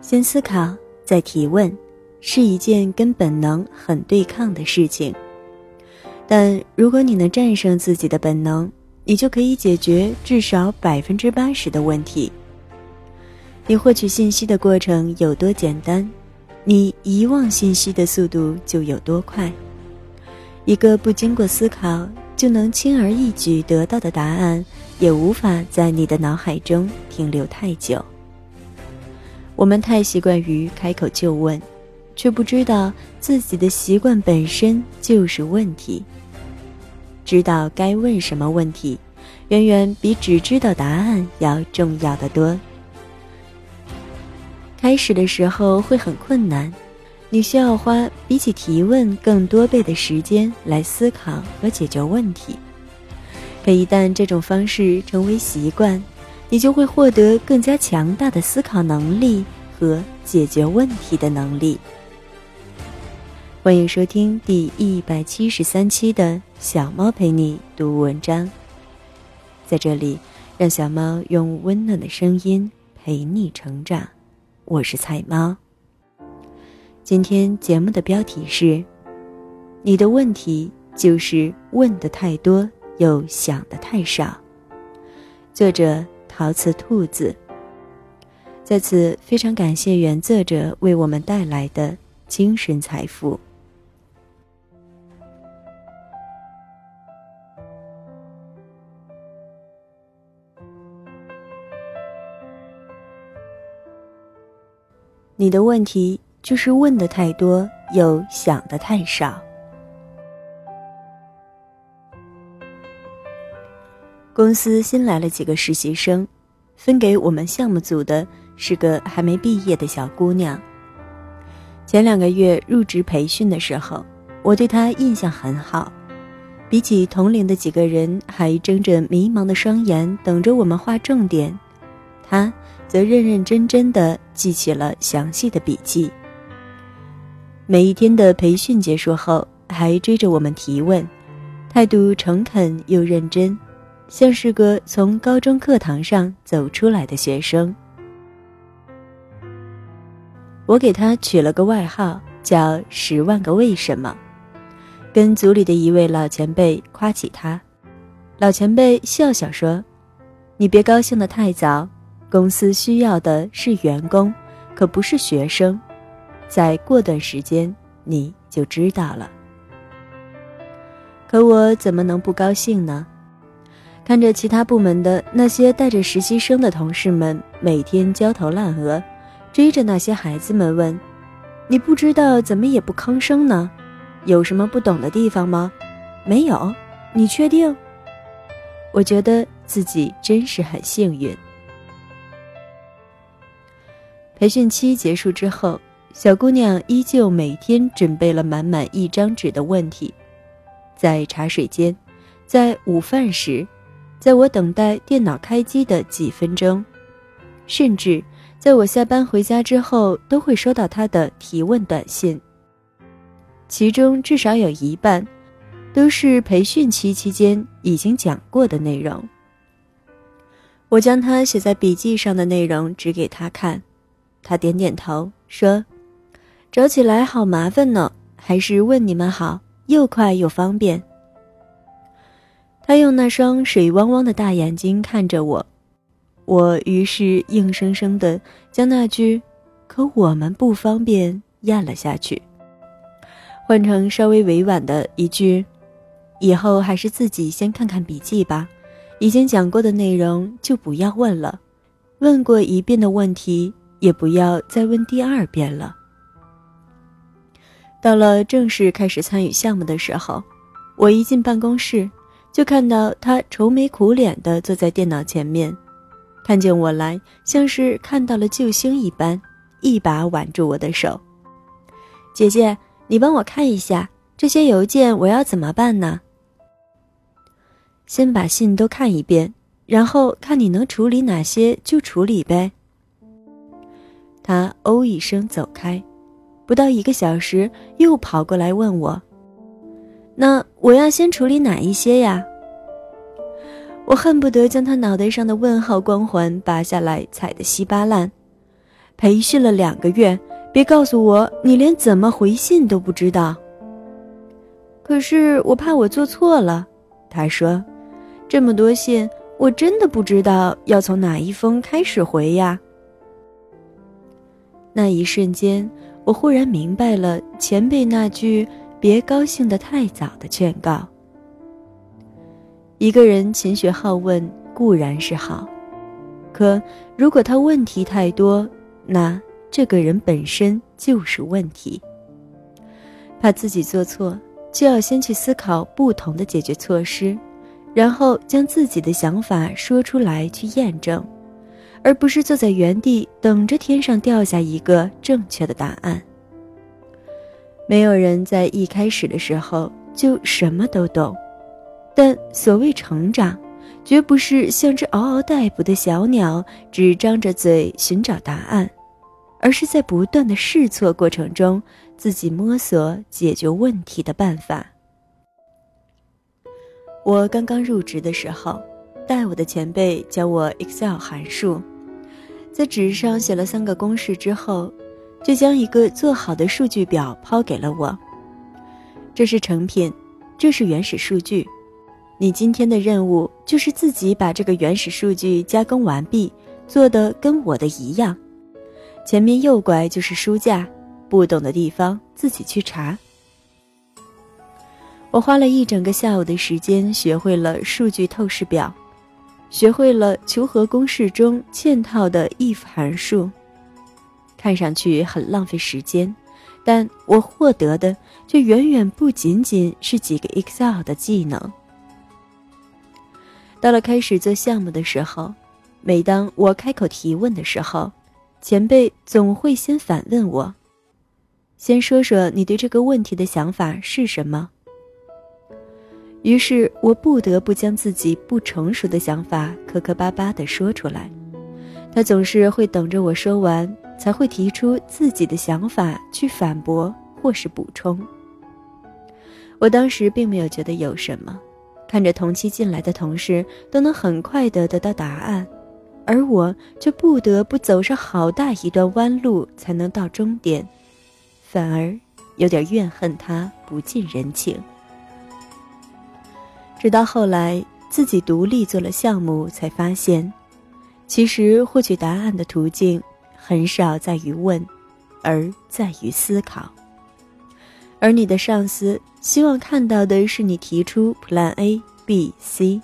先思考，再提问，是一件跟本能很对抗的事情。但如果你能战胜自己的本能，你就可以解决至少百分之八十的问题。你获取信息的过程有多简单，你遗忘信息的速度就有多快。一个不经过思考就能轻而易举得到的答案，也无法在你的脑海中停留太久。我们太习惯于开口就问，却不知道自己的习惯本身就是问题。知道该问什么问题，远远比只知道答案要重要的多。开始的时候会很困难，你需要花比起提问更多倍的时间来思考和解决问题。可一旦这种方式成为习惯，你就会获得更加强大的思考能力和解决问题的能力。欢迎收听第一百七十三期的小猫陪你读文章。在这里，让小猫用温暖的声音陪你成长。我是菜猫。今天节目的标题是：你的问题就是问的太多，又想的太少。作者。陶瓷兔子，在此非常感谢原作者为我们带来的精神财富。你的问题就是问的太多，又想的太少。公司新来了几个实习生，分给我们项目组的是个还没毕业的小姑娘。前两个月入职培训的时候，我对她印象很好，比起同龄的几个人还睁着迷茫的双眼等着我们画重点，她则认认真真的记起了详细的笔记。每一天的培训结束后，还追着我们提问，态度诚恳又认真。像是个从高中课堂上走出来的学生，我给他取了个外号，叫“十万个为什么”。跟组里的一位老前辈夸起他，老前辈笑笑说：“你别高兴得太早，公司需要的是员工，可不是学生。再过段时间你就知道了。”可我怎么能不高兴呢？看着其他部门的那些带着实习生的同事们每天焦头烂额，追着那些孩子们问：“你不知道怎么也不吭声呢？有什么不懂的地方吗？”“没有。”“你确定？”我觉得自己真是很幸运。培训期结束之后，小姑娘依旧每天准备了满满一张纸的问题，在茶水间，在午饭时。在我等待电脑开机的几分钟，甚至在我下班回家之后，都会收到他的提问短信。其中至少有一半，都是培训期期间已经讲过的内容。我将他写在笔记上的内容指给他看，他点点头说：“找起来好麻烦呢，还是问你们好，又快又方便。”他用那双水汪汪的大眼睛看着我，我于是硬生生的将那句“可我们不方便”咽了下去，换成稍微委婉的一句：“以后还是自己先看看笔记吧，已经讲过的内容就不要问了，问过一遍的问题也不要再问第二遍了。”到了正式开始参与项目的时候，我一进办公室。就看到他愁眉苦脸地坐在电脑前面，看见我来，像是看到了救星一般，一把挽住我的手。姐姐，你帮我看一下这些邮件，我要怎么办呢？先把信都看一遍，然后看你能处理哪些就处理呗。他哦一声走开，不到一个小时又跑过来问我。那我要先处理哪一些呀？我恨不得将他脑袋上的问号光环拔下来，踩得稀巴烂。培训了两个月，别告诉我你连怎么回信都不知道。可是我怕我做错了，他说，这么多信，我真的不知道要从哪一封开始回呀。那一瞬间，我忽然明白了前辈那句“别高兴得太早”的劝告。一个人勤学好问固然是好，可如果他问题太多，那这个人本身就是问题。怕自己做错。就要先去思考不同的解决措施，然后将自己的想法说出来去验证，而不是坐在原地等着天上掉下一个正确的答案。没有人在一开始的时候就什么都懂，但所谓成长，绝不是像只嗷嗷待哺的小鸟，只张着嘴寻找答案，而是在不断的试错过程中。自己摸索解决问题的办法。我刚刚入职的时候，带我的前辈教我 Excel 函数，在纸上写了三个公式之后，就将一个做好的数据表抛给了我。这是成品，这是原始数据。你今天的任务就是自己把这个原始数据加工完毕，做的跟我的一样。前面右拐就是书架。不懂的地方自己去查。我花了一整个下午的时间，学会了数据透视表，学会了求和公式中嵌套的 if 函数。看上去很浪费时间，但我获得的却远远不仅仅是几个 Excel 的技能。到了开始做项目的时候，每当我开口提问的时候，前辈总会先反问我。先说说你对这个问题的想法是什么？于是我不得不将自己不成熟的想法磕磕巴巴地说出来。他总是会等着我说完，才会提出自己的想法去反驳或是补充。我当时并没有觉得有什么，看着同期进来的同事都能很快地得到答案，而我却不得不走上好大一段弯路才能到终点。反而有点怨恨他不近人情。直到后来自己独立做了项目，才发现，其实获取答案的途径很少在于问，而在于思考。而你的上司希望看到的是你提出 Plan A、B、C，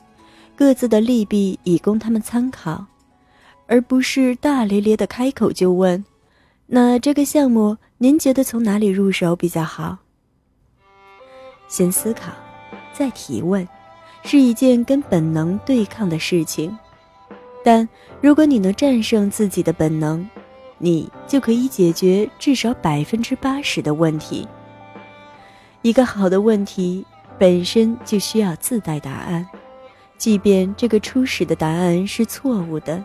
各自的利弊以供他们参考，而不是大咧咧的开口就问。那这个项目，您觉得从哪里入手比较好？先思考，再提问，是一件跟本能对抗的事情。但如果你能战胜自己的本能，你就可以解决至少百分之八十的问题。一个好的问题本身就需要自带答案，即便这个初始的答案是错误的。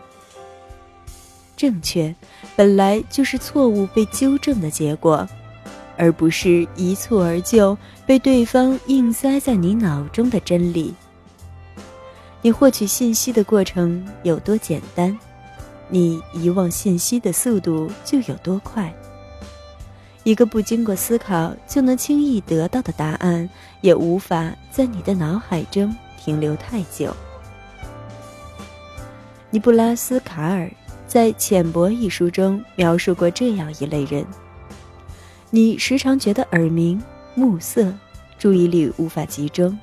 正确，本来就是错误被纠正的结果，而不是一蹴而就被对方硬塞在你脑中的真理。你获取信息的过程有多简单，你遗忘信息的速度就有多快。一个不经过思考就能轻易得到的答案，也无法在你的脑海中停留太久。尼布拉斯卡尔。在《浅薄》一书中描述过这样一类人：你时常觉得耳鸣、目涩，注意力无法集中；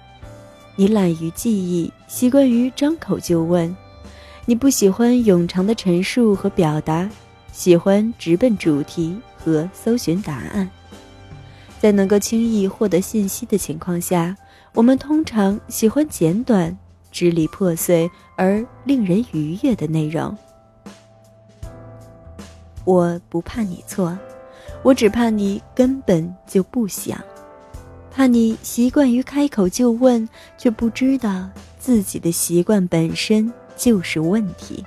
你懒于记忆，习惯于张口就问；你不喜欢冗长的陈述和表达，喜欢直奔主题和搜寻答案。在能够轻易获得信息的情况下，我们通常喜欢简短、支离破碎而令人愉悦的内容。我不怕你错，我只怕你根本就不想，怕你习惯于开口就问，却不知道自己的习惯本身就是问题。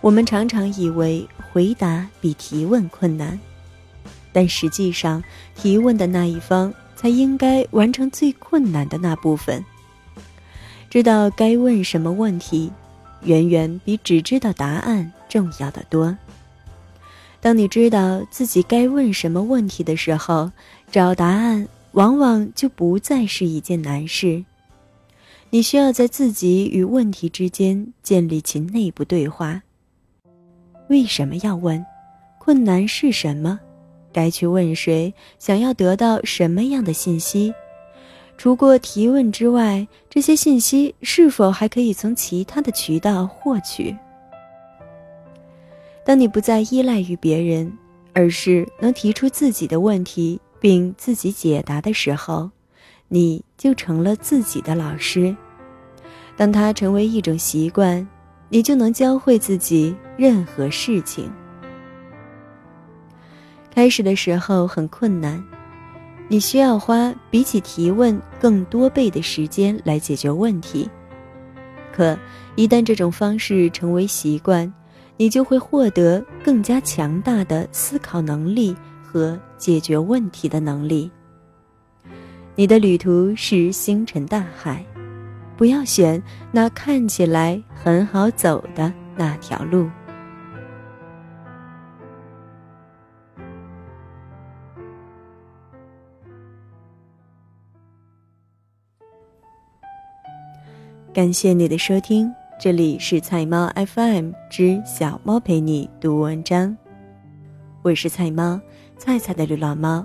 我们常常以为回答比提问困难，但实际上，提问的那一方才应该完成最困难的那部分。知道该问什么问题。远远比只知道答案重要的多。当你知道自己该问什么问题的时候，找答案往往就不再是一件难事。你需要在自己与问题之间建立起内部对话。为什么要问？困难是什么？该去问谁？想要得到什么样的信息？除过提问之外，这些信息是否还可以从其他的渠道获取？当你不再依赖于别人，而是能提出自己的问题并自己解答的时候，你就成了自己的老师。当它成为一种习惯，你就能教会自己任何事情。开始的时候很困难，你需要花比起提问更多倍的时间来解决问题。可一旦这种方式成为习惯，你就会获得更加强大的思考能力和解决问题的能力。你的旅途是星辰大海，不要选那看起来很好走的那条路。感谢你的收听，这里是菜猫 FM 之小猫陪你读文章，我是菜猫，菜菜的流浪猫。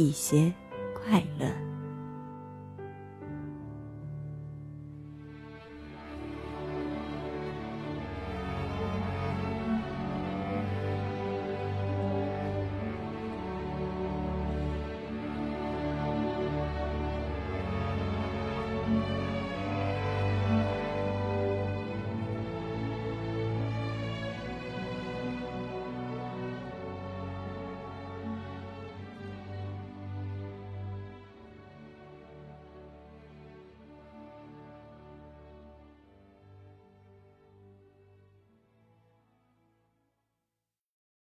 一些快乐。